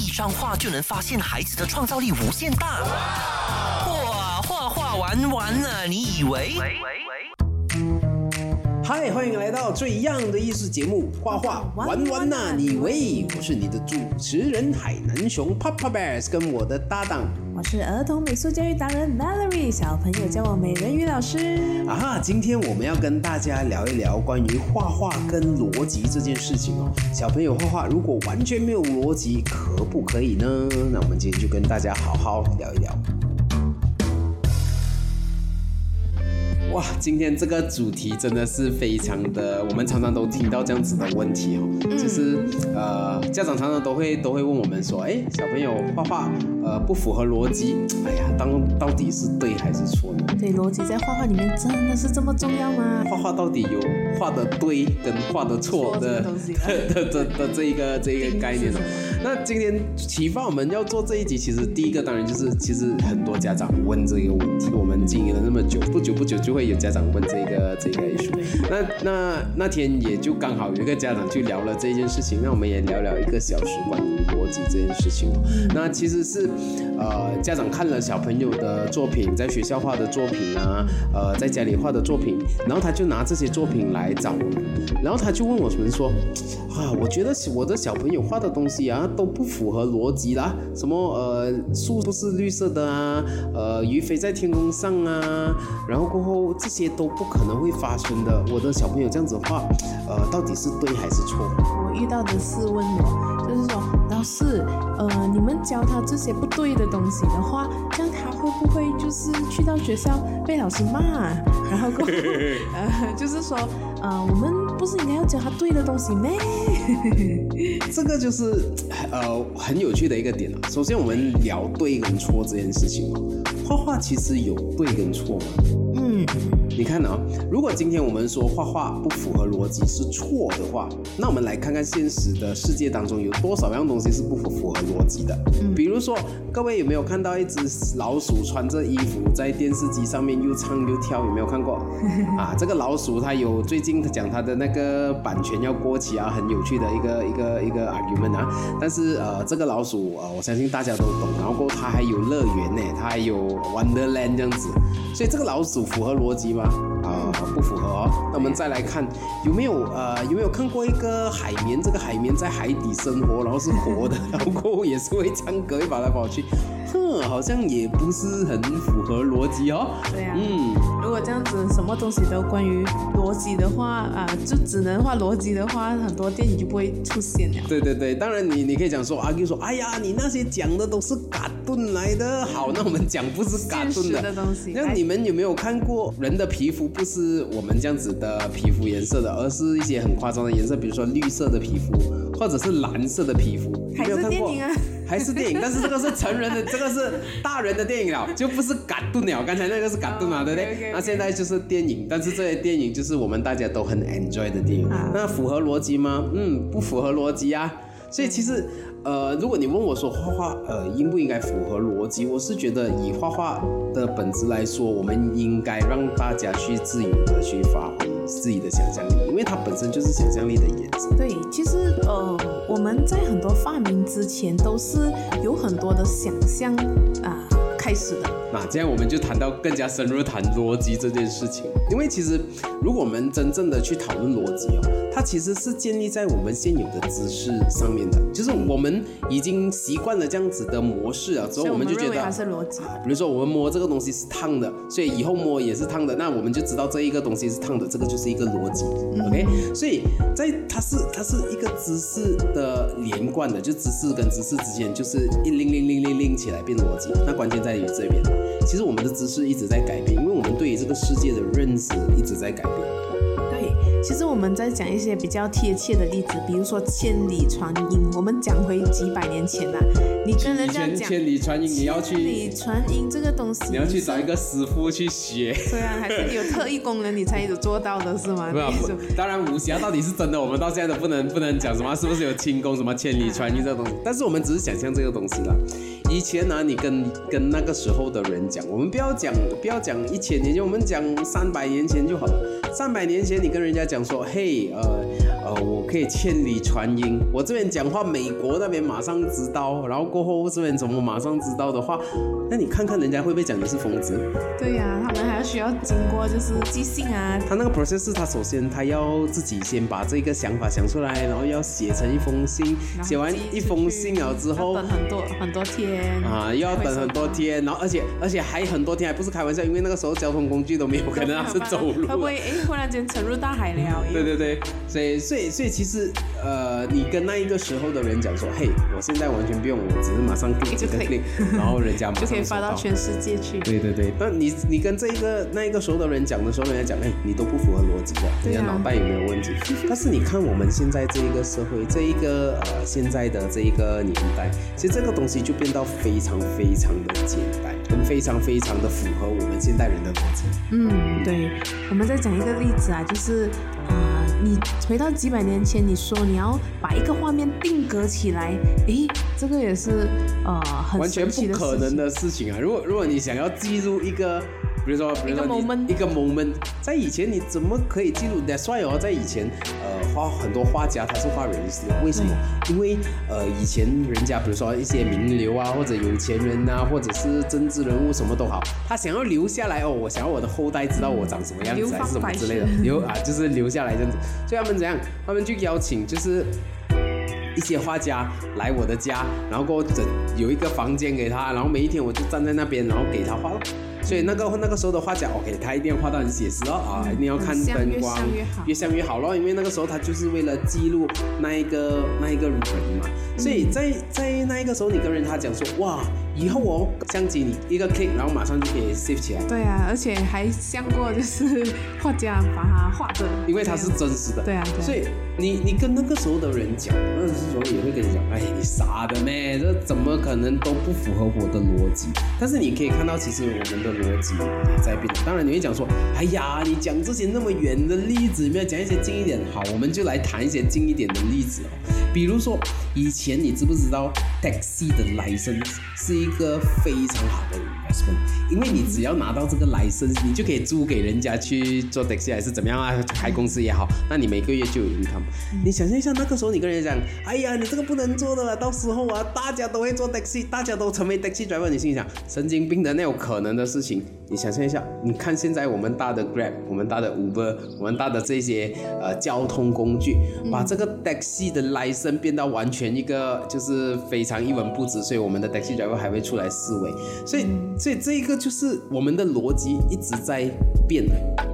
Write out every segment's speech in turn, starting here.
一张画就能发现孩子的创造力无限大。哇，画画玩完了，你以为？喂喂喂嗨，欢迎来到最样的艺术节目《画画玩玩呐》，你喂，我是你的主持人海南熊 Papa Bears，跟我的搭档我是儿童美术教育达人 Mallory，小朋友叫我美人鱼老师。啊，今天我们要跟大家聊一聊关于画画跟逻辑这件事情哦。小朋友画画如果完全没有逻辑，可不可以呢？那我们今天就跟大家好好聊一聊。哇，今天这个主题真的是非常的，我们常常都听到这样子的问题哦，就是呃，家长常常都会都会问我们说，哎，小朋友画画呃不符合逻辑，哎呀，当到底是对还是错呢？对，逻辑在画画里面真的是这么重要吗？画画到底有画的对跟画的错的错这个东西 的的的这一个这一个概念哦定义是什么。那今天启发我们要做这一集，其实第一个当然就是，其实很多家长问这个问题，我们经营了那么久，不久不久就会有家长问这个这个 issue。那那那天也就刚好有一个家长去聊了这件事情，那我们也聊聊一个小时关于逻辑这件事情哦。那其实是呃家长看了小朋友的作品，在学校画的作品啊，呃在家里画的作品，然后他就拿这些作品来找我们，然后他就问我们说，啊，我觉得我的小朋友画的东西啊都不符合逻辑啦，什么呃树不是绿色的啊，呃鱼飞在天空上啊，然后过后这些都不可能会发生的，我的小朋友这样子画，呃到底是对还是错？我遇到的是问我，就是呃，你们教他这些不对的东西的话，这样他会不会就是去到学校被老师骂？然后过后，呃，就是说，呃，我们不是应该要教他对的东西咩？这个就是呃很有趣的一个点啊。首先我们聊对跟错这件事情哦，画画其实有对跟错吗？嗯，你看啊，如果今天我们说画画不符合逻辑是错的话，那我们来看看现实的世界当中有多少样东西是不符合逻辑的。比如说，各位有没有看到一只老鼠穿着衣服在电视机上面又唱又跳？有没有看过？啊，这个老鼠它有最近讲它的那个版权要过期啊，很有趣的一个一个一个 argument 啊。但是呃，这个老鼠呃，我相信大家都懂。然后过后它还有乐园呢，它还有 Wonderland 这样子，所以这个老鼠符合逻辑吗？啊、不符合哦。那我们再来看有没有呃有没有看过一个海绵？这个海绵在海底生活，然后是活的，然后过后也是会唱歌，会跑来跑去。哼，好像也不是很符合逻辑哦。对呀、嗯，如果这样子什么东西都关于逻辑的话，啊、就只能画逻辑的话，很多电影就不会出现了。对对对，当然你你可以讲说阿 Q 说，哎呀，你那些讲的都是嘎顿来的。好，那我们讲不是嘎顿的的东西，那你们有没有看过人的皮肤不是我们这样子的皮肤颜色的，而是一些很夸张的颜色，比如说绿色的皮肤，或者是蓝色的皮肤？还是电影啊？还是电影，但是这个是成人的，这个是大人的电影了，就不是感动了。刚才那个是感动嘛，哦对不对那现在就是电影，但是这些电影就是我们大家都很 enjoy 的电影。啊那符合逻辑吗？嗯，不符合逻辑啊。所以其实，呃，如果你问我说画画，呃，应不应该符合逻辑，我是觉得以画画的本质来说，我们应该让大家去自由的去发挥自己的想象力，因为它本身就是想象力的延伸。对，其实呃，我们在很多发明之前都是有很多的想象啊、开始的。那这样我们就谈到更加深入谈逻辑这件事情，因为其实如果我们真正的去讨论逻辑哦，它其实是建立在我们现有的知识上面的，就是我们已经习惯了这样子的模式啊，之后所以我们就觉得它是逻辑。比如说我们摸这个东西是烫的，所以以后摸也是烫的，那我们就知道这一个东西是烫的，这个就是一个逻辑、o k 所以在它是它是一个知识的连贯的，就知识跟知识之间就是一零零零零零起来变逻辑。那关键在在于这边，其实我们的知识一直在改变，因为我们对于这个世界的认识一直在改变。对，其实我们在讲一些比较贴切的例子，比如说千里传音。我们讲回几百年前啊、你跟人家千讲千里传音，你要千里去传音这个东西，你要去找一个，师傅去学。对啊还是你有特异功能，你才有做到的是吗？不那种不，当然武侠到底是真的，我们到现在都不能不能讲什么是不是有轻功什么千里传音这个东西，但是我们只是想象这个东西啦。以前呢、你跟跟那个时候的人讲，我们不要讲不要讲一千年前，我们讲三百年前就好了。三百年前你跟人家讲说，嘿，呃呃，我可以千里传音，我这边讲话，美国那边马上知道，然后过后这边怎么马上知道的话，那你看看人家会不会讲你是疯子？对呀、他们还要需要经过就是寄信啊，他那个 process 是他首先他要自己先把这个想法想出来，然后要写成一封信，写完一封去信了之后等很多很多天啊，又要等很多天，然后而且而且还很多天，还不是开玩笑，因为那个时候交通工具都没有，可能他是走路啊。会不会哎忽然间沉入大海了？对对对，所以所以所以其实呃，你跟那一个时候的人讲说，嘿，我现在完全不用，我只是马上 click 几个 click，然后人家马就可以上。发到全世界去。对对对，但你你跟这一个那一个时候的人讲的时候，人家讲，哎，你都不符合逻辑的，你对啊的脑袋有没有问题？但是你看我们现在这一个社会，这一个呃现在的这一个年代，其实这个东西就变到非常非常的简单，跟非常非常的符合我们现代人的逻辑。嗯，对，我们再讲一个例子啊，就是啊、你回到几百年前，你说你要把一个画面定格起来，诶，这个也是呃很完全不可能。的事情啊！如果如果你想要记录一个，比如说比如说一个你 moment 一个 moment，在以前你怎么可以记录？That's why 哦，在以前呃画很多画家他是画人事的，为什么？因为呃以前人家比如说一些名流啊，或者有钱人啊，或者是政治人物什么都好，他想要留下来哦，我想要我的后代知道我长什么样子，还是什么之类的，留啊就是留下来这样子。所以他们怎样？他们就邀请就是。一些画家来我的家，然后给我整有一个房间给他，然后每一天我就站在那边，然后给他画咯。所以那个那个时候的画家，OK，他一定要画到很写实哦啊，一定要看灯光，越像越好越像越好。咯，因为那个时候他就是为了记录那一个那一个人嘛，所以在在那一个时候，你跟人他讲说，哇，以后哦，相机你一个 click，然后马上就可以 save 起来。对啊，而且还像过就是画家把它画的，因为它是真实的，对啊对啊所以你你跟那个时候的人讲，那个时候也会跟你讲，哎，你傻的咩？这怎么可能都不符合我的逻辑？但是你可以看到，其实我们的逻辑也在变。当然你会讲说，哎呀，你讲这些那么远的例子，有没有讲一些近一点？好，我们就来谈一些近一点的例子哦。比如说，以前你知不知道 taxi 的 license 是一个非常好的 investment？因为你只要拿到这个 license，你就可以租给人家去做 taxi 还是怎么样啊，开公司也好，那你每个月就有 income。你想象一下，那个时候你跟人家讲，哎呀，你这个不能做的了，到时候啊，大家都会做 taxi，大家都成为 taxi driver，你心里想，神经病的那有可能的事情。你想象一下，你看现在我们大的 Grab，我们大的 Uber，我们大的这些呃交通工具，把这个 taxi 的 license 变到完全一个就是非常一文不值，所以我们的 taxi driver 还会出来示威，所以所以这一个就是我们的逻辑一直在变。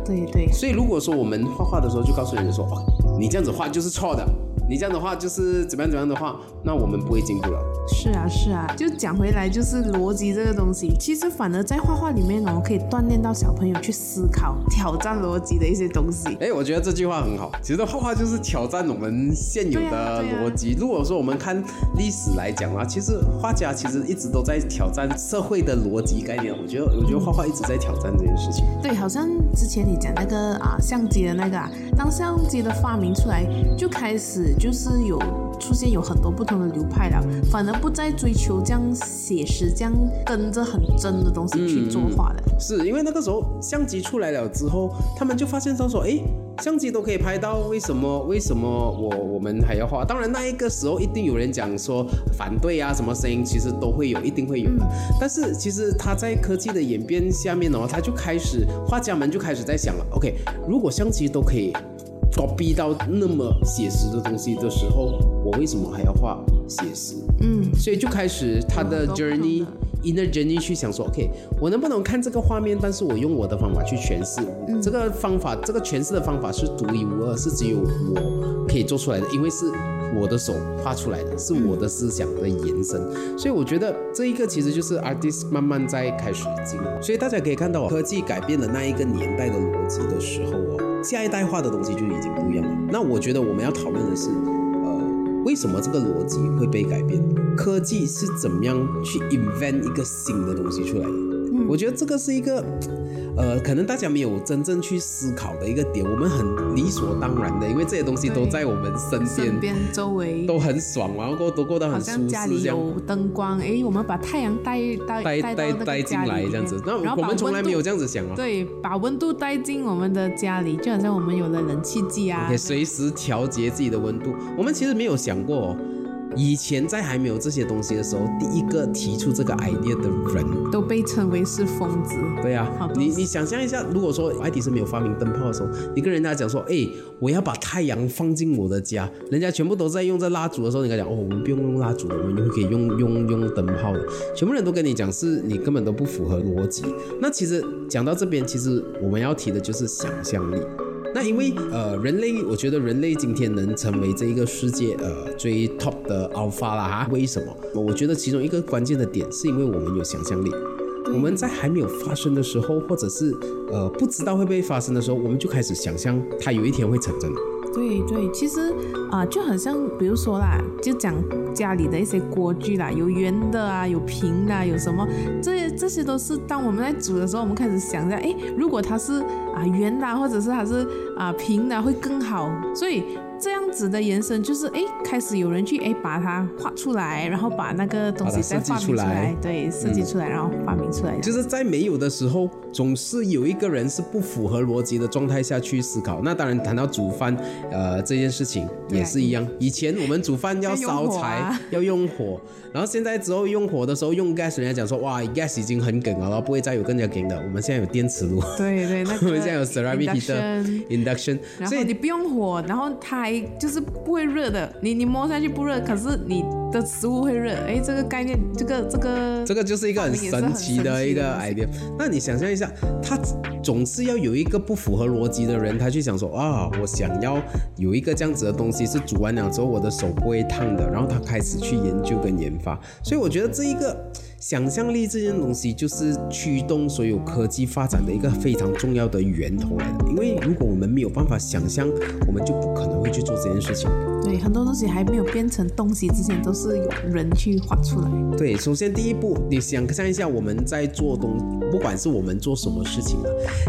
对对，所以如果说我们画画的时候就告诉人家说，哦，你这样子画就是错的，你这样的话就是怎么样怎么样的话，那我们不会进步了。是啊是啊，就讲回来就是逻辑这个东西，其实反而在画画里面呢，我，可以锻炼到小朋友去思考、挑战逻辑的一些东西。哎，我觉得这句话很好。其实画画就是挑战我们现有的逻辑。如果说我们看历史来讲啊，其实画家其实一直都在挑战社会的逻辑概念。我觉得，我觉得画画一直在挑战这件事情。对，好像之前你讲那个啊相机的那个啊，当相机的发明出来，就开始就是有出现有很多不同的流派了，反而不再追求这样写实、这样跟着很真的东西去作画的。是因为那个时候相机出来了之后，他们就发现到说，哎，相机都可以拍到，为什么为什么我我们还要画？当然那一个时候一定有人讲说反对啊，什么声音其实都会有，一定会有的。但是其实他在科技的演变下面哦，他就开始画家们就开始在想了，OK，如果相机都可以 copy 到那么写实的东西的时候，我为什么还要画写实？嗯，所以就开始他的有很多不同 journey 的 inner journey 去想说，OK，我能不能看这个画面，但是我用我的方法去诠释。嗯这个方法，这个诠释的方法是独一无二，是只有我可以做出来的，因为是我的手画出来的，是我的思想的延伸。所以我觉得这一个其实就是 artist 慢慢在开始进入。所以大家可以看到哦，科技改变了那一个年代的逻辑的时候哦，下一代化的东西就已经不一样了。那我觉得我们要讨论的是，呃，为什么这个逻辑会被改变？科技是怎么样去 invent 一个新的东西出来的？嗯我觉得这个是一个，呃，可能大家没有真正去思考的一个点，我们很理所当然的，因为这些东西都在我们身边，身边周围都很爽，然后过都过得很舒像家里适。有灯光，哎，我们把太阳带带带带进来这样子，那我们从来没有这样子想哦。对，把温度带进我们的家里，就好像我们有了冷气机啊，可以随时调节自己的温度。我们其实没有想过、哦，以前在还没有这些东西的时候，第一个提出这个 idea 的人，都被称为是疯子。对呀、好多你你想象一下，如果说爱迪生没有发明灯泡的时候，你跟人家讲说，哎，我要把太阳放进我的家，人家全部都在用这蜡烛的时候，你跟他讲，哦，我们不用用蜡烛的，我们就可以用用用灯泡的，全部人都跟你讲是你根本都不符合逻辑。那其实讲到这边，其实我们要提的就是想象力。那因为呃，人类，我觉得人类今天能成为这一个世界呃最 top 的 alpha 啦哈，为什么？我觉得其中一个关键的点是因为我们有想象力。我们在还没有发生的时候，或者是呃不知道会不会发生的时候，我们就开始想象它有一天会成真。对对，其实啊、就很像，比如说啦，就讲家里的一些锅具啦，有圆的啊，有平的、啊，有什么，这些这些都是当我们在煮的时候，我们开始想一下，哎，如果它是啊圆的，或者是它是啊平的，会更好。所以这样子的延伸就是，哎，开始有人去哎把它画出来，然后把那个东西设计再发明出出来来，对，设计出来，然后发明出来。就是在没有的时候，总是有一个人是不符合逻辑的状态下去思考。那当然，谈到煮饭，呃，这件事情也是一样。以前我们煮饭要烧柴，要用火，然后现在之后用火的时候用 gas，人家讲说哇，gas 已经很梗了，不会再有更加梗的。我们现在有电磁炉，对对，那 我们现在有 ceramic heater induction induction，所以你不用火，然后它还就是不会热的，你你摸下去不热，可是你的食物会热。哎，这个概念，这个这个这个就是一个很神奇的一个 idea。那你想象一下，他总是要有一个不符合逻辑的人，他去想说啊，我想要有一个这样子的东西是煮完了之后我的手不会烫的，然后他开始去研究跟研发。所以我觉得这一个想象力这件东西，就是驱动所有科技发展的一个非常重要的源头来的。因为如果我们没有办法想象，我们就不可能会去做这件事情。对很多东西还没有变成东西之前，都是有人去画出来。对，首先第一步，你想象一下我们在做东，不管是我们做什么事情啊，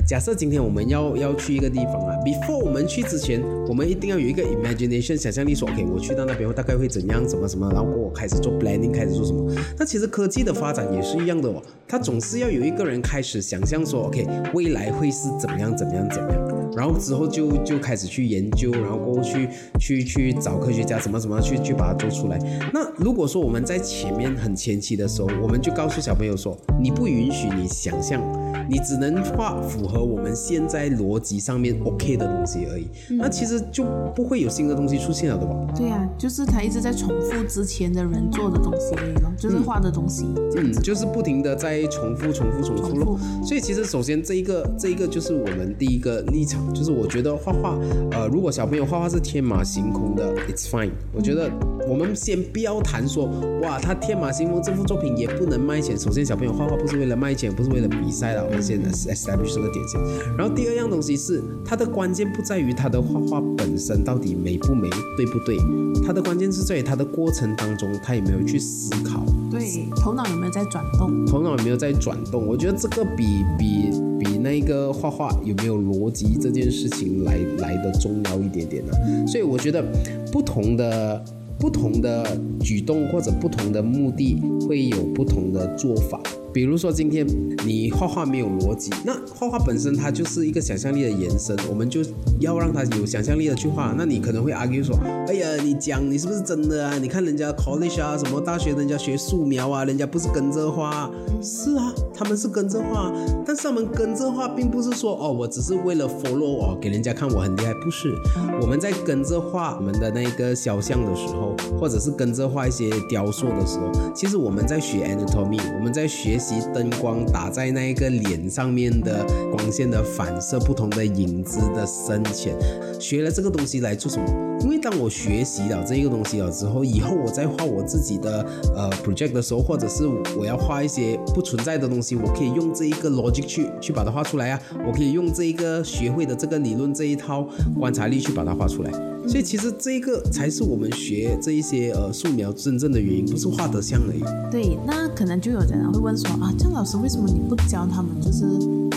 假设今天我们要要去一个地方啊，before 我们去之前，我们一定要有一个 imagination 想象力说，OK，我去到那边我大概会怎样，怎么怎么，然后我开始做 planning，开始做什么。那其实科技的发展也是一样的哦，它总是要有一个人开始想象说，OK，未来会是怎么样怎么样怎么样。然后之后就就开始去研究，然后过后去去去找科学家怎么怎么去去把它做出来。那如果说我们在前面很前期的时候，我们就告诉小朋友说，你不允许你想象，你只能画符合我们现在逻辑上面 OK 的东西而已。那其实就不会有新的东西出现了的吧？对呀、就是他一直在重复之前的人做的东西而已咯，就是画的东西。嗯，就是不停的在重复、重复、重复重咯复。所以其实首先这一个这一个就是我们第一个立场，就是我觉得画画，呃，如果小朋友画画是天马行空的，it's fine。我觉得我们先不要谈说，哇，他天马行空这幅作品也不能卖钱。首先小朋友画画不是为了卖钱，不是为了比赛的，我们先 establish 这个点先。然后第二样东西是，它的关键不在于他的画画本身到底美不美，对不对？它的关键是在于它的过程当中，他有没有去思考。对，头脑有没有在转动？头脑有没有在转动？我觉得这个比比比那个画画有没有逻辑这件事情来来的重要一点点呢、所以我觉得不同的不同的举动或者不同的目的会有不同的做法。比如说今天你画画没有逻辑，那画画本身它就是一个想象力的延伸，我们就要让它有想象力的去画。那你可能会 argue 说，哎呀，你讲你是不是真的啊？你看人家 college 啊，什么大学人家学素描啊，人家不是跟着画，是啊，他们是跟着画，但是他们跟着画，并不是说哦，我只是为了 follow 哦，给人家看我很厉害，不是。我们在跟着画我们的那个肖像的时候，或者是跟着画一些雕塑的时候，其实我们在学 anatomy，我们在学习灯光打在那一个脸上面的光线的反射，不同的影子的深浅，学了这个东西来做什么？因为当我学习了这个东西了之后，以后我在画我自己的呃 project 的时候，或者是我要画一些不存在的东西，我可以用这一个 logic 去去把它画出来啊，我可以用这一个学会的这个理论这一套观察力去把它画出来。所以其实这个才是我们学这一些呃素描真正的原因，不是画得像而已。对，那可能就有的人会问说啊，郑老师为什么你不教他们就是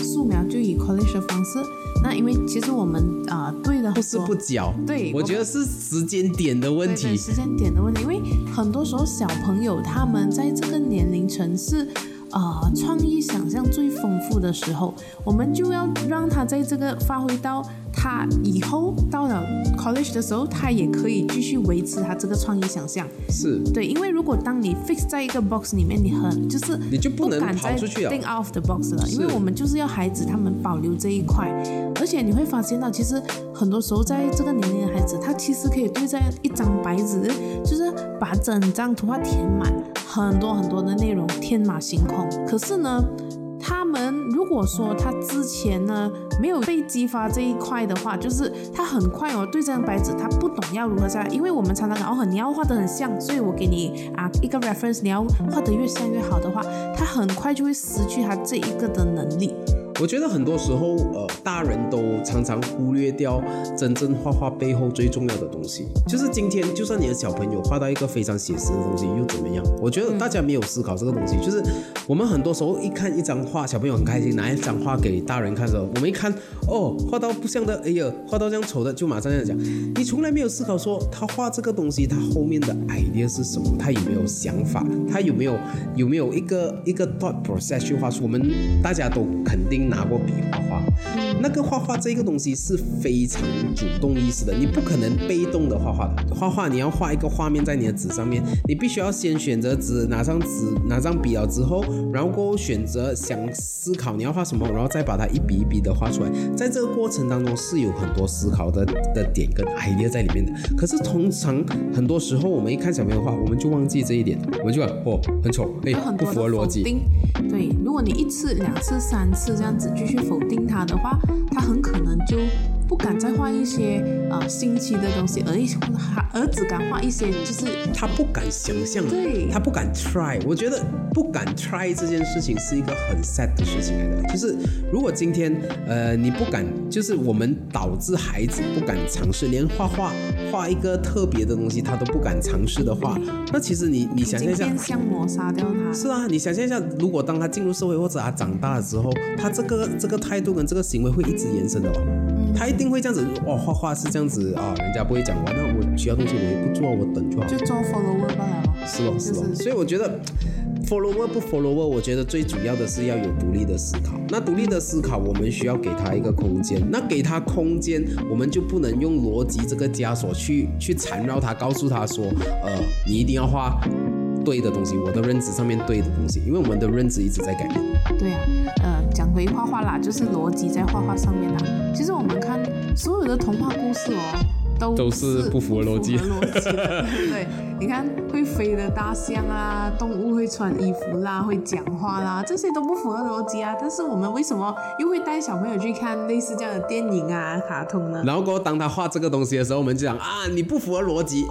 素描就以 college 的方式？那因为其实我们啊、对的不是不教，对我觉得是时间点的问题。对对时间点的问题，因为很多时候小朋友他们在这个年龄层是。呃，创意想象最丰富的时候，我们就要让他在这个发挥到他以后到了 college 的时候，他也可以继续维持他这个创意想象。是，对，因为如果当你 fix 在一个 box 里面，你很就是你就不能敢再跑出去了 think out of the box 了，因为我们就是要孩子他们保留这一块，而且你会发现到，其实很多时候在这个年龄的孩子，他其实可以对在一张白纸，就是把整张图画填满很多很多的内容，天马行空。可是呢，他们如果说他之前呢没有被激发这一块的话，就是他很快哦对这张白纸他不懂要如何在，因为我们常常讲哦你要画的很像，所以我给你啊一个 reference，你要画的越像越好的话，他很快就会失去他这一个的能力。我觉得很多时候，呃，大人都常常忽略掉真正画画背后最重要的东西。就是今天，就算你的小朋友画到一个非常写实的东西，又怎么样？我觉得大家没有思考这个东西。就是我们很多时候一看一张画，小朋友很开心，拿一张画给大人看的时候，我们一看，哦，画到不像的，哎呀，画到这样丑的，就马上这样讲。你从来没有思考说，他画这个东西，他后面的 idea 是什么？他有没有想法？他有没有有没有一个一个 thought process 去画出？我们大家都肯定拿过笔画画，那个画画这个东西是非常主动意识的，你不可能被动的画画的。画画你要画一个画面在你的纸上面，你必须要先选择纸，拿上纸，拿上笔了之后，然后过后选择想思考你要画什么，然后再把它一笔一笔的画出来。在这个过程当中是有很多思考的的点跟 idea 在里面的。可是通常很多时候我们一看小朋友画，我们就忘记这一点，我们就哦很丑，哎不符合逻辑。对，如果你一次、两次、三次这样继续否定他的话，他很可能就不敢再画一些呃新奇的东西，而一而只敢画一些就是他不敢想象，对他不敢 try。我觉得不敢 try 这件事情是一个很 sad 的事情来的。就是如果今天呃你不敢，就是我们导致孩子不敢尝试，连画画画一个特别的东西他都不敢尝试的话，那其实你你想象一下变。相抹杀掉他。是啊，你想象一下，如果当他进入社会或者他长大了之后，他这个这个态度跟这个行为会一直延伸的哦。他一定会这样子，哦，画画是这样子啊，人家不会讲完，那我其他东西我也不做，我等就好。就做 follower 罢了咯。是咯，是咯，就是所以我觉得 follower 不 follower，我觉得最主要的是要有独立的思考。那独立的思考，我们需要给他一个空间。那给他空间，我们就不能用逻辑这个枷锁去去缠绕他，告诉他说，呃，你一定要画对的东西，我的认知上面对的东西，因为我们的认知一直在改变。对啊，呃，讲回画画啦，就是逻辑在画画上面啦。其实我们看所有的童话故事哦，都都是不符合逻辑对，你看会飞的大象啊，动物会穿衣服啦，会讲话啦，这些都不符合逻辑啊。但是我们为什么又会带小朋友去看类似这样的电影啊、卡通呢？然后当他画这个东西的时候，我们就讲啊，你不符合逻辑，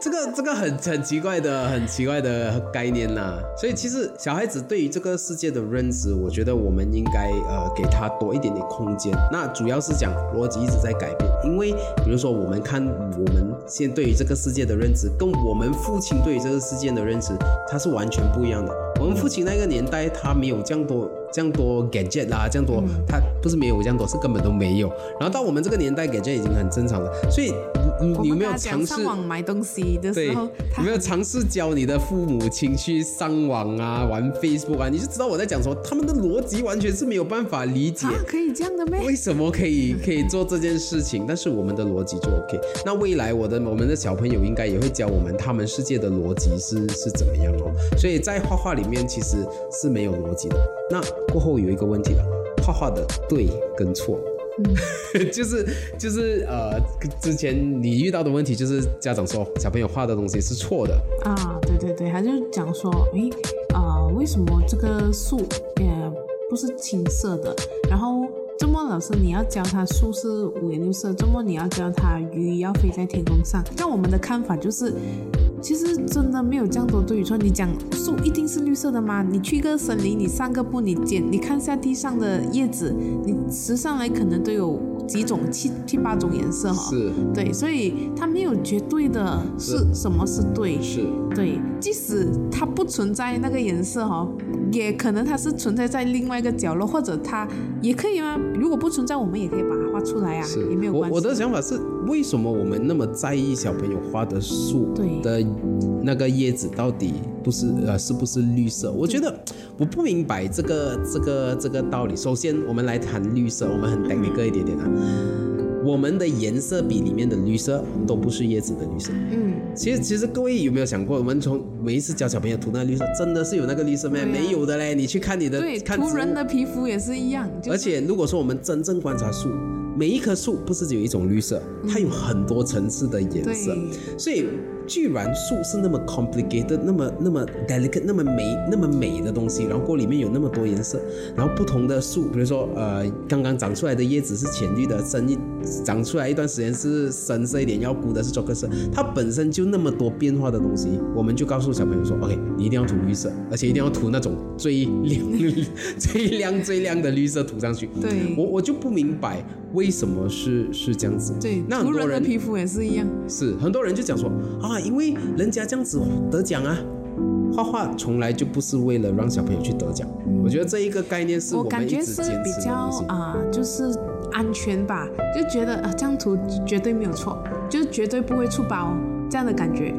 这个这个很很奇怪的很奇怪的概念呐、所以其实小孩子对于这个世界的认知，我觉得我们应该呃给他多一点点空间。那主要是讲逻辑一直在改变，因为比如说我们我们看我们现对于这个世界的认知，跟我们父亲对于这个世界的认知，它是完全不一样的。我们父亲那个年代，他没有这样多这样多 gadget 啦，这样多，他不是没有这样多，是根本都没有。然后到我们这个年代，gadget 已经很正常了。所以你你你有没有尝试上？网买东西的，时候，有没有尝试教你的父母亲去上网啊，玩 Facebook 啊？你就知道我在讲什么，他们的逻辑完全是没有办法理解。啊可以这样的咩？为什么可以可以做这件事情？但是我们的逻辑就 OK。那未来我的我们的小朋友应该也会教我们他们世界的逻辑是是怎么样哦。所以在画画里面其实是没有逻辑的。那过后有一个问题了，画画的对跟错。就是就是呃，之前你遇到的问题就是家长说小朋友画的东西是错的，啊，对对对，他就讲说，诶，啊、为什么这个树也不是青色的？然后周末老师你要教他树是五颜六色，周末你要教他鱼要飞在天空上。那我们的看法就是，其实真的没有这样多对与错。你讲树一定是绿色的吗？你去一个森林，你散个步，你捡，你看下地上的叶子，你拾上来可能都有几种七七八种颜色哈。是对，所以它没有绝对的是是什么是对。是，对，即使它不存在那个颜色哈、也可能它是存在在另外一个角落，或者它也可以吗？如果不存在，我们也可以把它画出来啊，也没有关系。我我的想法是，为什么我们那么在意小朋友画的树的那个叶子到底不是呃是不是绿色？我觉得我不明白这个这个这个道理。首先，我们来谈绿色，我们很 technical 一点点啊。我们的颜色笔里面的绿色都不是叶子的绿色。嗯，其实，其实各位有没有想过，我们从每一次教小朋友涂那个绿色，真的是有那个绿色吗？啊没有的嘞。你去看你的对，看涂人的皮肤也是一样，就是、而且如果说我们真正观察树，每一棵树不是只有一种绿色，它有很多层次的颜色。对所以，居然树是那么 complicated、那么那么 delicate、那么美、那么美的东西，然后过里面有那么多颜色，然后不同的树，比如说呃，刚刚长出来的叶子是浅绿的，深一长出来一段时间是深色一点，要估的是棕色，它本身就那么多变化的东西，我们就告诉小朋友说，OK，你一定要涂绿色，而且一定要涂那种最亮、最亮、最亮的绿色涂上去。对我我就不明白为什么是是这样子。对，那很多人人的皮肤也是一样。是很多人就讲说啊，因为人家这样子得奖啊，画画从来就不是为了让小朋友去得奖。我觉得这一个概念是我感觉是比较。啊、就是安全吧，就觉得啊这样涂绝对没有错，就是绝对不会出包这样的感觉。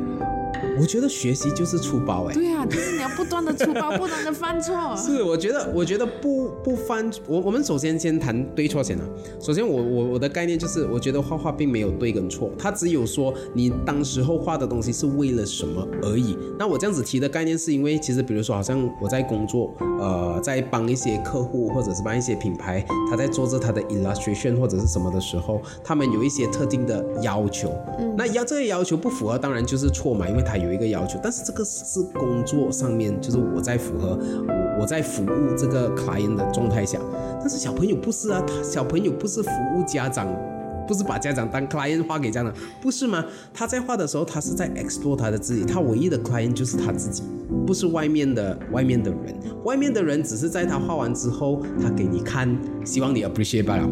我觉得学习就是出包哎。对啊，就是你要不断的出包，不断的犯错。是，我觉得，我觉得不不犯，我我们首先先谈对错先啊。首先我，我我的概念就是，我觉得画画并没有对跟错，它只有说你当时候画的东西是为了什么而已。那我这样子提的概念，是因为其实比如说，好像我在工作，呃，在帮一些客户或者是帮一些品牌，他在做着他的 illustration 或者是什么的时候，他们有一些特定的要求。嗯，那要这个要求不符合，当然就是错嘛，因为他有一个要求。但是这个是工作上面，就是我在符合我我在服务这个 client 的状态下，但是小朋友不是啊，他小朋友不是服务家长。不是把家长当 client 画给家长，不是吗？他在画的时候，他是在 explore 他的自己，他唯一的 client 就是他自己，不是外面的外面的人。外面的人只是在他画完之后，他给你看，希望你 appreciate 罢了。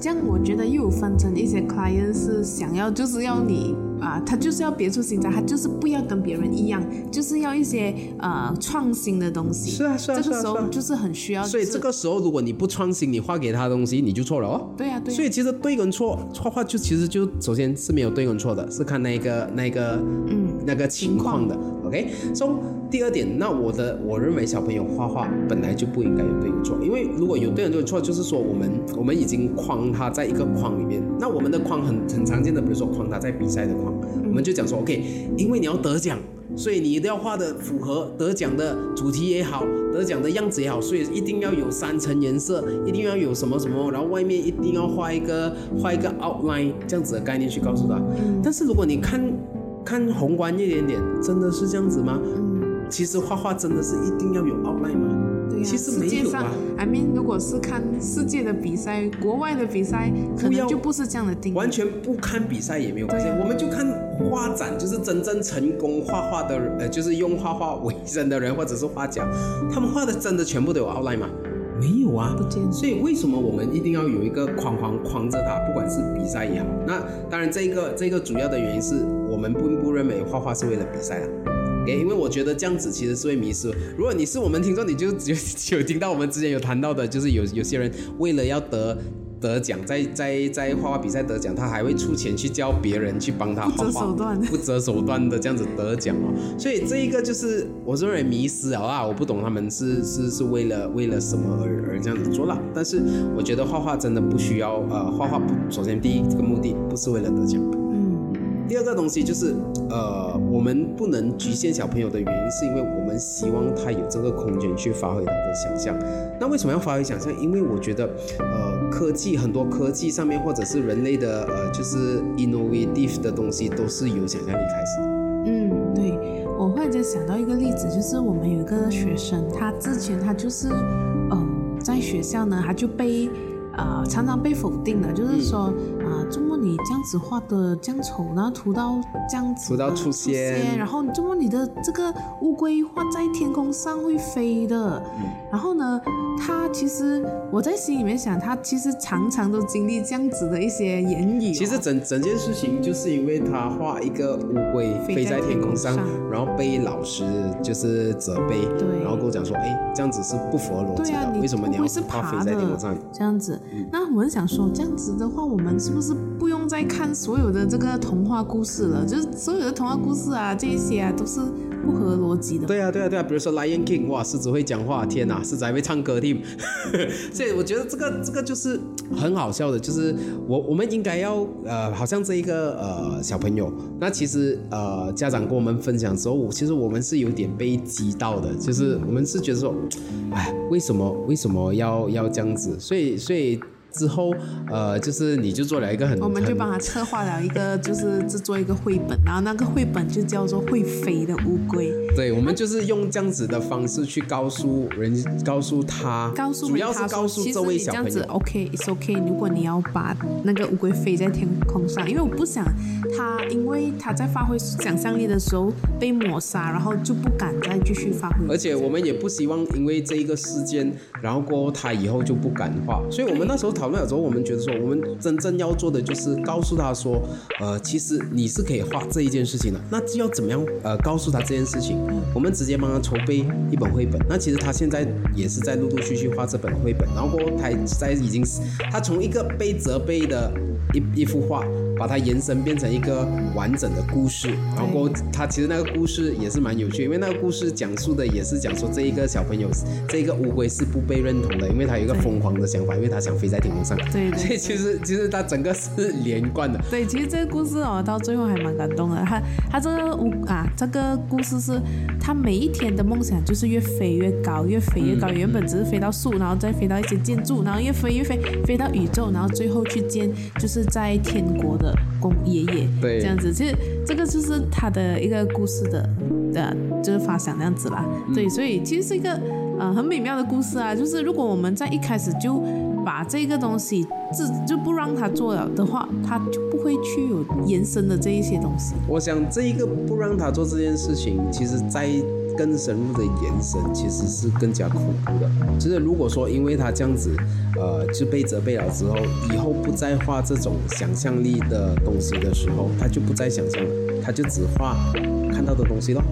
这样我觉得又有分成一些 client 是想要就是要你啊、他就是要别出心裁，他就是不要跟别人一样，就是要一些呃创新的东西。是啊是啊这个时候就是很需要。所以这个时候，如果你不创新，你画给他的东西，你就错了哦。对啊对啊所以其实对跟错，画画就其实就首先是没有对跟错的，是看那个那个嗯那个情况的。OK，so、第二点，那我的我认为小朋友画画本来就不应该有对有错，因为如果有对有错，就是说我们我们已经框他在一个框里面，那我们的框很很常见的，比如说框他在比赛的框，我们就讲说 OK，因为你要得奖。所以你一定要画的符合得奖的主题也好，得奖的样子也好，所以一定要有三层颜色，一定要有什么什么，然后外面一定要画一个画一个 outline 这样子的概念去告诉他。但是如果你看看宏观一点点，真的是这样子吗？其实画画真的是一定要有 outline 吗？其实没有啊。，I mean，如果是看世界的比赛，国外的比赛，可能就不是这样的定义。完全不看比赛也没有关系，我们就看画展，就是真正成功画画的人，呃，就是用画画为生的人，或者是画家，他们画的真的全部都有 outline 吗？没有啊，不见所以为什么我们一定要有一个框框框着它？不管是比赛也好，那当然这个这个主要的原因是我们并不认为画画是为了比赛啊。OK，因为我觉得这样子其实是会迷失。如果你是我们听众，你就只有只有听到我们之前有谈到的，就是有有些人为了要得得奖，在在在画画比赛得奖，他还会出钱去教别人去帮他画不择画，手段不择手段的这样子得奖哦。所以这一个就是我认为迷失了啦，我不懂他们是是是为了为了什么而而这样子做啦。但是我觉得画画真的不需要呃，画画不首先第一这个目的不是为了得奖。嗯，第二个东西就是，呃，我们不能局限小朋友的原因，是因为我们希望他有这个空间去发挥他的想象。那为什么要发挥想象？因为我觉得，呃，科技很多科技上面或者是人类的呃，就是 innovative 的东西，都是由想象力开始。嗯，对，我忽然间想到一个例子，就是我们有一个学生，他之前他就是，嗯，在学校呢，他就被。呃，常常被否定的，就是说，啊，怎么你这样子画的这样丑，然后涂到这样子涂到出现。然后怎么你的这个乌龟画在天空上会飞的？然后呢，他其实我在心里面想，他其实常常都经历这样子的一些言语哦、其实整整件事情就是因为他画一个乌龟飞在天空上然后被老师就是责备，对。然后跟我讲说，哎，这样子是不符合逻辑的，为什么你要乌龟是画爬飞在天空上？这样子。那我们想说，这样子的话，我们是不是不用再看所有的这个童话故事了？就是所有的童话故事啊，这一些啊，都是不合逻辑的。对啊，对啊，对啊，比如说 Lion King，哇，狮子会讲话，天哪，狮子还会唱歌听，所以我觉得这个这个就是很好笑的，就是我我们应该要呃，好像这一个呃小朋友，那其实呃家长跟我们分享之后，其实我们是有点被激到的，就是我们是觉得说，哎，为什么为什么要要这样子？所以所以。之后，呃，就是你就做了一个很，我们就帮他策划了一个，就是制作一个绘本，然后那个绘本就叫做《会飞的乌龟》。对，我们就是用这样子的方式去告诉人，告诉他，告诉主要是告诉这实你这样子位小朋友。OK，it's OK。如果你要把那个乌龟飞在天空上，因为我不想他，因为他在发挥想象力的时候被抹杀，然后就不敢再继续发挥。而且我们也不希望因为这一个事件，然后过后他以后就不敢画。所以我们那时候讨论的时候，我们觉得说，我们真正要做的就是告诉他说，呃，其实你是可以画这一件事情的。那要怎么样呃告诉他这件事情？我们直接帮他筹备一本绘本。那其实他现在也是在陆陆续续画这本绘本，然后过后他在已经他从一个被责备的一一幅画，把它延伸变成一个完整的故事，然后过他其实那个故事也是蛮有趣，因为那个故事讲述的也是讲说这一个小朋友，这一个乌龟是不被认同的，因为他有一个疯狂的想法，因为他想飞在天空上。对对所以其实其实他整个是连贯的。对，其实这个故事哦，到最后还蛮感动的。他他这个乌啊，这个故事是他每一天的梦想就是越飞越高，越飞越高。嗯原本只是飞到树，然后再飞到一些建筑，然后越飞越飞，飞到宇宙，然后最后去见就是在天国的公爷爷。对这样子，其实这个就是他的一个故事的的，就是发想这样子啦。嗯对，所以其实是一个呃很美妙的故事啊。就是如果我们在一开始就把这个东西自就不让他做了的话，他就不会去有延伸的这一些东西。我想这一个不让他做这件事情，其实在更深入的延伸，其实是更加恐怖的。就是如果说因为他这样子，呃，就被责备了之后，以后不再画这种想象力的东西的时候，他就不再想象了，他就只画看到的东西咯，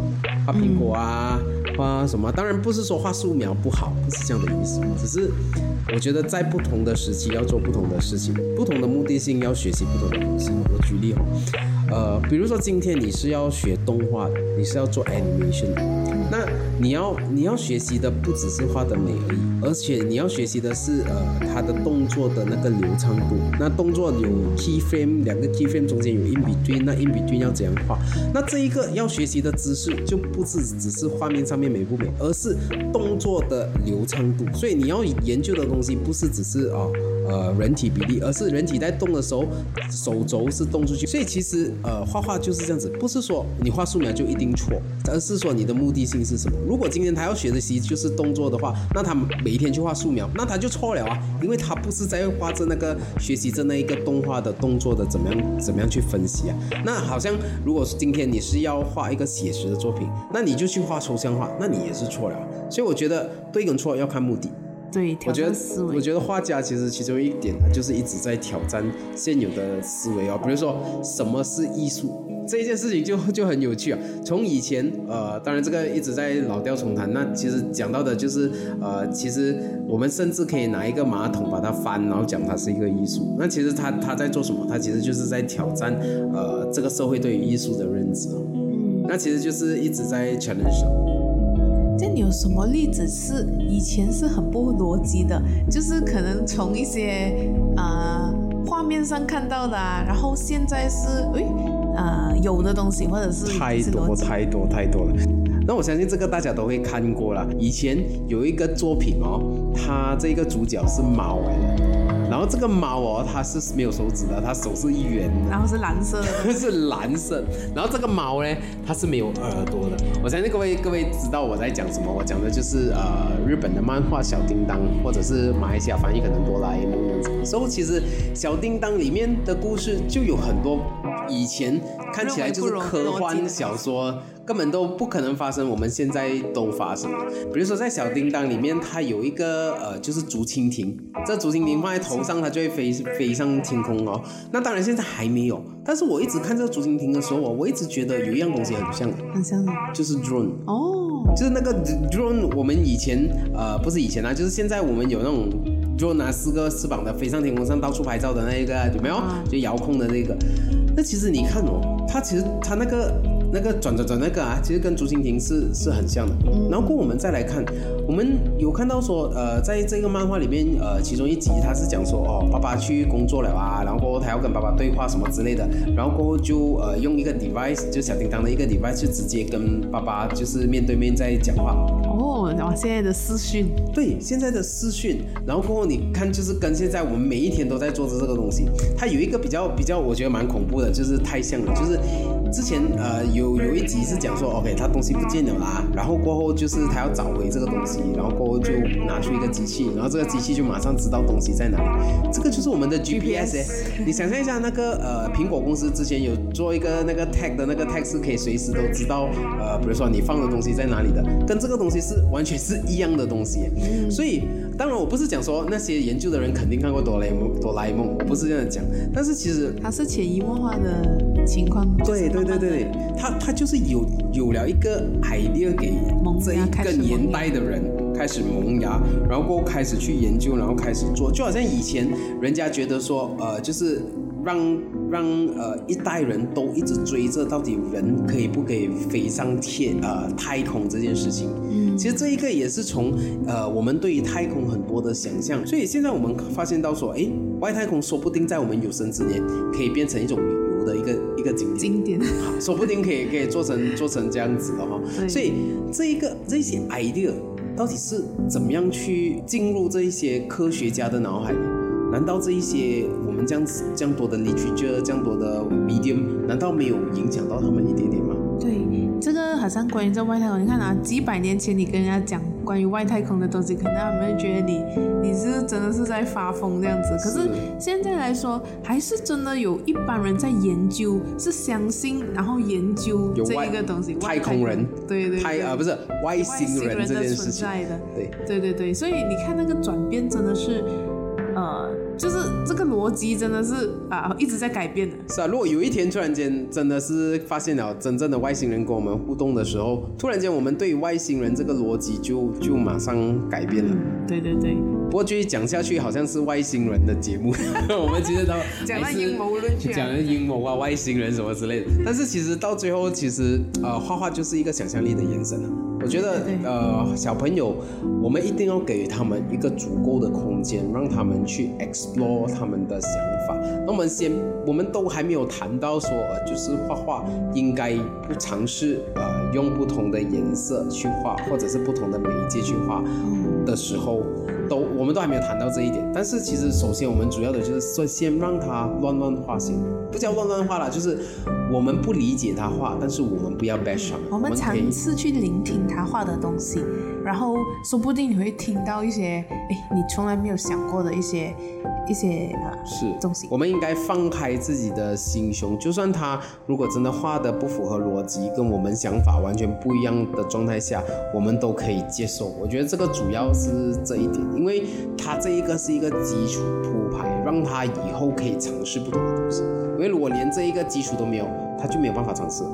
画苹果啊。画什么？当然不是说画素描不好，不是这样的意思，只是我觉得在不同的时期要做不同的事情，不同的目的性要学习不同的东西。我举例哦，呃，比如说今天你是要学动画的，你是要做 animation 的，那你要你要学习的不只是画的美而已，而且你要学习的是呃它的动作的那个流畅度。那动作有 key frame，两个 key frame 中间有 in between，那 in between 要怎样画？那这一个要学习的知识就不是只是画面上面美不美，而是动作的流畅度。所以你要研究的东西不是只是哦呃人体比例，而是人体在动的时候手肘是动出去。所以其实呃画画就是这样子，不是说你画素描就一定错，而是说你的目的性是什么。如果今天他要学的习就是动作的话，那他每一天去画素描，那他就错了啊，因为他不是在画着那个学习着那一个动画的动作的怎么样怎么样去分析啊。那好像如果今天你是要画一个写实的作品，那你就去画抽象画，那你也是错了。所以我觉得对跟错要看目的。对，我觉得。我觉得画家其实其中一点啊就是一直在挑战现有的思维哦，比如说什么是艺术这一件事情就就很有趣啊。从以前呃，当然这个一直在老调重弹，那其实讲到的就是呃，其实我们甚至可以拿一个马桶把它翻，然后讲它是一个艺术。那其实他他在做什么？他其实就是在挑战呃这个社会对于艺术的认知那其实就是一直在 challenge 哦。这样你有什么例子是以前是很不逻辑的？就是可能从一些呃画面上看到的啊，然后现在是诶呃有的东西，或者是太多太多太多了。那我相信这个大家都会看过了。以前有一个作品哦，它这个主角是猫来的，然后这个猫哦，它是没有手指的，它手是一圆的。然后是蓝色的，是蓝色，然后这个猫呢，它是没有耳朵的。我相信各位各位知道我在讲什么，我讲的就是呃日本的漫画小叮当，或者是马来西亚翻译可能哆啦 A 梦这样子。所以其实小叮当里面的故事就有很多以前看起来就是科幻小说。根本都不可能发生，我们现在都发生。比如说在小叮当里面，它有一个呃，就是竹蜻蜓，这竹蜻蜓放在头上，它就会飞飞上天空哦。那当然现在还没有，但是我一直看这个竹蜻蜓的时候，我一直觉得有一样东西很像，很像就是 drone 哦，就是那个 drone。我们以前呃，不是以前啊，就是现在我们有那种 drone 拿四个翅膀的飞上天空上到处拍照的那一个，有没有？就遥控的那个。那其实你看哦，它其实它那个。那个转转转那个啊，其实跟竹蜻蜓是是很像的。然后过我们再来看，我们有看到说，呃，在这个漫画里面，呃，其中一集他是讲说，哦，爸爸去工作了啊，然后过后他要跟爸爸对话什么之类的，然后过后就呃用一个 device，就小叮当的一个 device，就直接跟爸爸就是面对面在讲话。哦，然后现在的视讯。对，现在的视讯，然后过后你看，就是跟现在我们每一天都在做的这个东西，它有一个比较比较，我觉得蛮恐怖的，就是太像了，就是之前呃。有有一集是讲说，OK，他东西不见了啦，然后过后就是他要找回这个东西，然后过后就拿出一个机器，然后这个机器就马上知道东西在哪里。这个就是我们的 GPS。你想象一下，那个呃苹果公司之前有做一个那个 tag 的那个 tag 是可以随时都知道，呃，比如说你放的东西在哪里的，跟这个东西是完全是一样的东西。所以当然我不是讲说那些研究的人肯定看过哆啦 A 梦，哆啦 A 梦，我不是这样讲，但是其实它是潜移默化的情况。对对对对对，它。他就是有有了一个 idea 给这一个年代的人开始萌芽，然后过后开始去研究，然后开始做，就好像以前人家觉得说，呃，就是让让呃一代人都一直追着到底人可以不可以飞上天呃太空这件事情。嗯，其实这一个也是从呃我们对于太空很多的想象，所以现在我们发现到说，哎，外太空说不定在我们有生之年可以变成一种旅游。的一个一个景点，景点，说不定可以可以做成做成这样子的哈。所以这一个这些 idea 到底是怎么样去进入这一些科学家的脑海里？难道这一些我们这样子这样多的 literature 这样多的 medium，难道没有影响到他们一点点吗？对，这个好像关于这外太空，你看啊，几百年前你跟人家讲关于外太空的东西，可能他们觉得你你是真的是在发疯这样子。可是现在来说，还是真的有一般人在研究，是相信然后研究这一个东西，外太空。人，对对，太啊不是外星人这件事情，对。对对对，所以你看那个转变真的是。呃，就是这个逻辑真的是啊，一直在改变的。是啊，如果有一天突然间真的是发现了真正的外星人跟我们互动的时候，突然间我们对外星人这个逻辑就就马上改变了。对对对。不过继续讲下去，好像是外星人的节目，我们其实都讲了阴谋论，讲了阴谋啊，外星人什么之类的。但是其实到最后，其实呃，画画就是一个想象力的延伸啊。我觉得，呃，小朋友，我们一定要给他们一个足够的空间，让他们去 explore 他们的想法。那我们先，我们都还没有谈到说，就是画画应该不尝试，呃，用不同的颜色去画，或者是不同的媒介去画的时候。都，我们都还没有谈到这一点。但是其实，首先我们主要的就是说，先让他乱乱画先，不叫乱乱画了，就是我们不理解他画，但是我们不要 bash 他。我们尝试去聆听他画的东西，然后说不定你会听到一些，哎，你从来没有想过的一些。一些呃是东西，我们应该放开自己的心胸，就算他如果真的画的不符合逻辑，跟我们想法完全不一样的状态下，我们都可以接受。我觉得这个主要是这一点，因为他这一个是一个基础铺排，让他以后可以尝试不同的东西。因为如果连这一个基础都没有，他就没有办法尝试。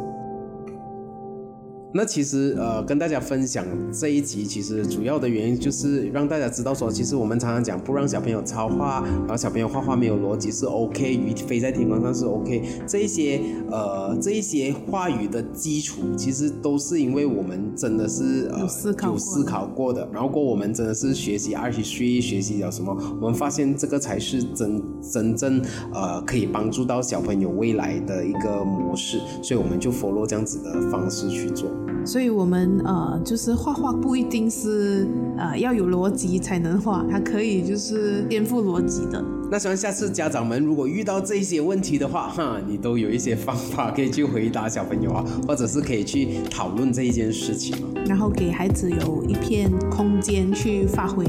那其实呃，跟大家分享这一集，其实主要的原因就是让大家知道说，其实我们常常讲不让小朋友抄画，然后小朋友画画没有逻辑是 OK，鱼飞在天空上是 OK，这一些呃这一些话语的基础，其实都是因为我们真的是呃有思考过的，然后过我们真的是学习 R T C 学习了什么，我们发现这个才是真真正呃可以帮助到小朋友未来的一个模式，所以我们就 follow 这样子的方式去做。所以我们呃，就是画画不一定是呃要有逻辑才能画，它可以就是颠覆逻辑的。那希望下次家长们如果遇到这些问题的话，哈，你都有一些方法可以去回答小朋友啊，或者是可以去讨论这一件事情然后给孩子有一片空间去发挥。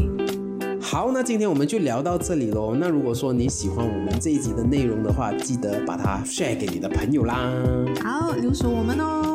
好，那今天我们就聊到这里喽。那如果说你喜欢我们这一集的内容的话，记得把它 share 给你的朋友啦。好，留守我们哦，